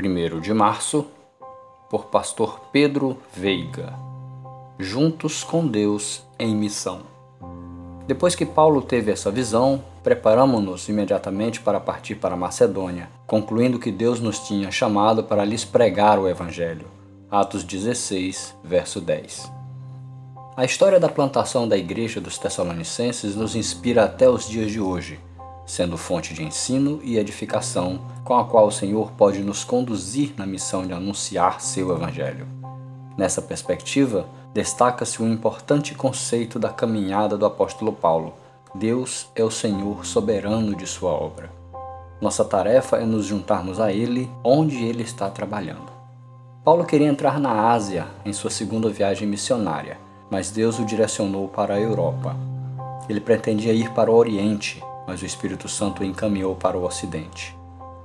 1 de março, por Pastor Pedro Veiga. Juntos com Deus em missão. Depois que Paulo teve essa visão, preparamos-nos imediatamente para partir para Macedônia, concluindo que Deus nos tinha chamado para lhes pregar o Evangelho. Atos 16, verso 10. A história da plantação da igreja dos Tessalonicenses nos inspira até os dias de hoje sendo fonte de ensino e edificação, com a qual o Senhor pode nos conduzir na missão de anunciar seu Evangelho. Nessa perspectiva, destaca-se um importante conceito da caminhada do apóstolo Paulo: Deus é o Senhor soberano de sua obra. Nossa tarefa é nos juntarmos a Ele onde Ele está trabalhando. Paulo queria entrar na Ásia em sua segunda viagem missionária, mas Deus o direcionou para a Europa. Ele pretendia ir para o Oriente, mas o Espírito Santo o encaminhou para o Ocidente.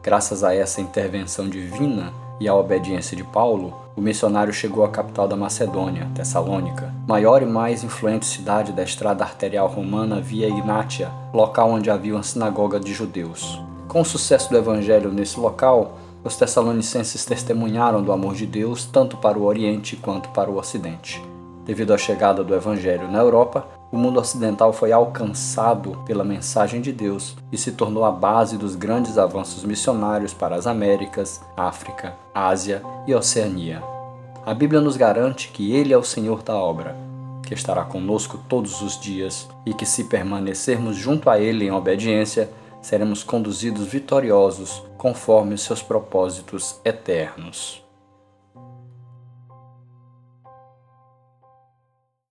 Graças a essa intervenção divina e à obediência de Paulo, o missionário chegou à capital da Macedônia, Tessalônica, maior e mais influente cidade da estrada arterial romana via Ignátia, local onde havia uma sinagoga de judeus. Com o sucesso do evangelho nesse local, os tessalonicenses testemunharam do amor de Deus tanto para o Oriente quanto para o Ocidente. Devido à chegada do evangelho na Europa, o mundo ocidental foi alcançado pela mensagem de Deus e se tornou a base dos grandes avanços missionários para as Américas, África, Ásia e Oceania. A Bíblia nos garante que Ele é o Senhor da obra, que estará conosco todos os dias e que, se permanecermos junto a Ele em obediência, seremos conduzidos vitoriosos conforme os seus propósitos eternos.